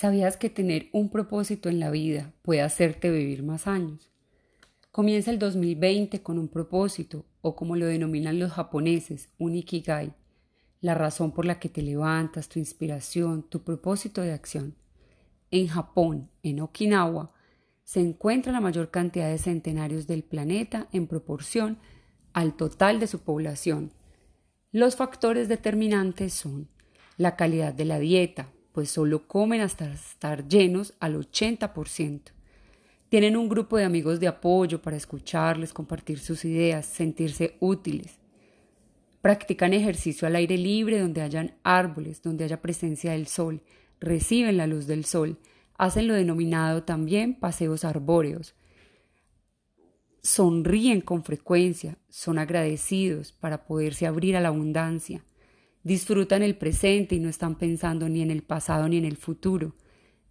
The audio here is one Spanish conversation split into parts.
¿Sabías que tener un propósito en la vida puede hacerte vivir más años? Comienza el 2020 con un propósito, o como lo denominan los japoneses, un ikigai, la razón por la que te levantas, tu inspiración, tu propósito de acción. En Japón, en Okinawa, se encuentra la mayor cantidad de centenarios del planeta en proporción al total de su población. Los factores determinantes son la calidad de la dieta, pues solo comen hasta estar llenos al 80%. Tienen un grupo de amigos de apoyo para escucharles, compartir sus ideas, sentirse útiles. Practican ejercicio al aire libre donde hayan árboles, donde haya presencia del sol, reciben la luz del sol, hacen lo denominado también paseos arbóreos. Sonríen con frecuencia, son agradecidos para poderse abrir a la abundancia disfrutan el presente y no están pensando ni en el pasado ni en el futuro,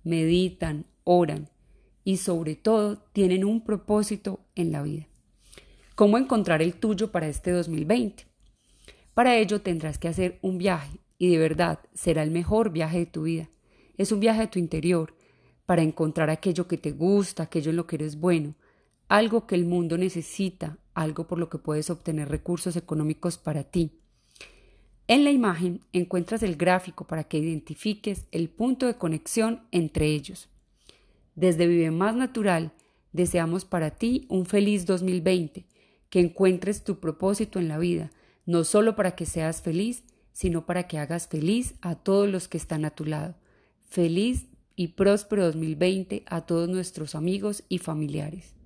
meditan, oran y sobre todo tienen un propósito en la vida. ¿Cómo encontrar el tuyo para este 2020? Para ello tendrás que hacer un viaje y de verdad será el mejor viaje de tu vida. Es un viaje a tu interior para encontrar aquello que te gusta, aquello en lo que eres bueno, algo que el mundo necesita, algo por lo que puedes obtener recursos económicos para ti en la imagen encuentras el gráfico para que identifiques el punto de conexión entre ellos. Desde Vive Más Natural deseamos para ti un feliz 2020, que encuentres tu propósito en la vida, no solo para que seas feliz, sino para que hagas feliz a todos los que están a tu lado. Feliz y próspero 2020 a todos nuestros amigos y familiares.